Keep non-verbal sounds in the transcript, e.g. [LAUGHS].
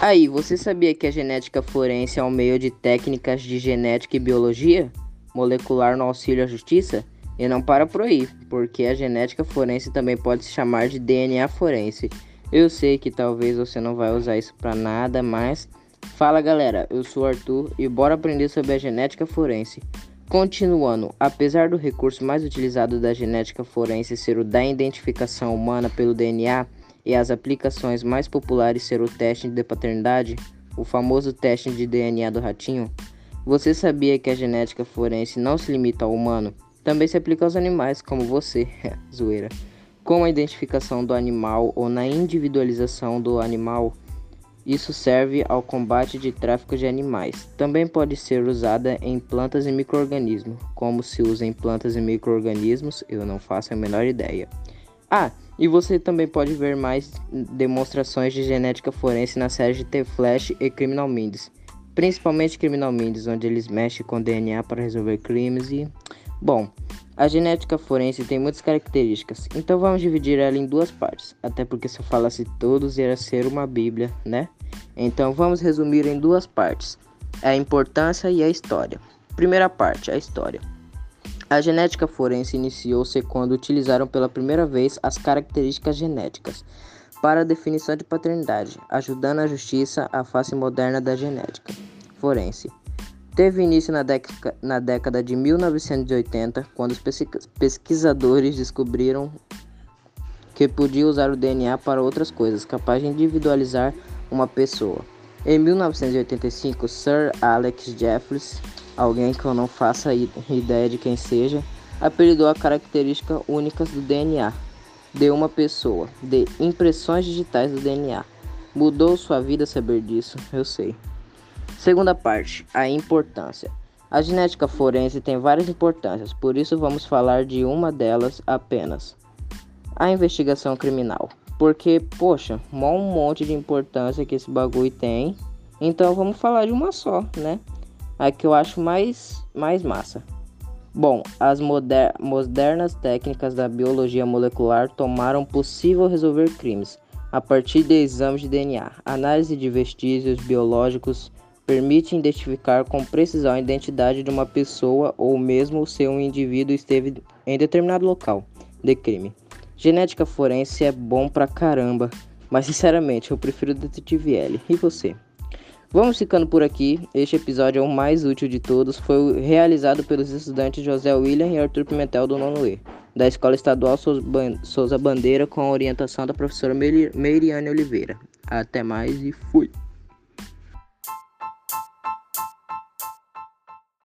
Aí, você sabia que a genética forense é um meio de técnicas de genética e biologia molecular no auxílio à justiça? E não para por aí, porque a genética forense também pode se chamar de DNA forense. Eu sei que talvez você não vai usar isso para nada, mas fala galera, eu sou Arthur e bora aprender sobre a genética forense. Continuando, apesar do recurso mais utilizado da genética forense ser o da identificação humana pelo DNA, e as aplicações mais populares ser o teste de paternidade, o famoso teste de DNA do ratinho, você sabia que a genética forense não se limita ao humano? Também se aplica aos animais, como você, [LAUGHS] zoeira. Com a identificação do animal ou na individualização do animal, isso serve ao combate de tráfico de animais. Também pode ser usada em plantas e microorganismos. Como se usa em plantas e microorganismos, eu não faço a menor ideia. Ah, e você também pode ver mais demonstrações de genética forense na série de The Flash e Criminal Minds, principalmente Criminal Minds, onde eles mexem com DNA para resolver crimes e bom, a genética forense tem muitas características, então vamos dividir ela em duas partes, até porque se eu falasse todos ia ser uma bíblia, né? Então vamos resumir em duas partes: a importância e a história. Primeira parte, a história. A genética forense iniciou-se quando utilizaram pela primeira vez as características genéticas para a definição de paternidade, ajudando a justiça à face moderna da genética forense. Teve início na, na década de 1980, quando os pesquisadores descobriram que podia usar o DNA para outras coisas, capaz de individualizar uma pessoa. Em 1985, Sir Alex Jeffries alguém que eu não faça ideia de quem seja, apelidou a característica únicas do DNA de uma pessoa, de impressões digitais do DNA. Mudou sua vida saber disso, eu sei. Segunda parte, a importância. A genética forense tem várias importâncias, por isso vamos falar de uma delas apenas. A investigação criminal. Porque, poxa, um monte de importância que esse bagulho tem. Então vamos falar de uma só, né? A que eu acho mais, mais massa. Bom, as moder modernas técnicas da biologia molecular tomaram possível resolver crimes a partir de exames de DNA. Análise de vestígios biológicos permite identificar com precisão a identidade de uma pessoa ou mesmo se um indivíduo esteve em determinado local de crime. Genética forense é bom pra caramba, mas sinceramente eu prefiro o Detetive L. E você? Vamos ficando por aqui. Este episódio é o mais útil de todos. Foi realizado pelos estudantes José William e Arthur Pimentel do nono E, da Escola Estadual Souza Bandeira, com a orientação da professora Meiriane Oliveira. Até mais e fui!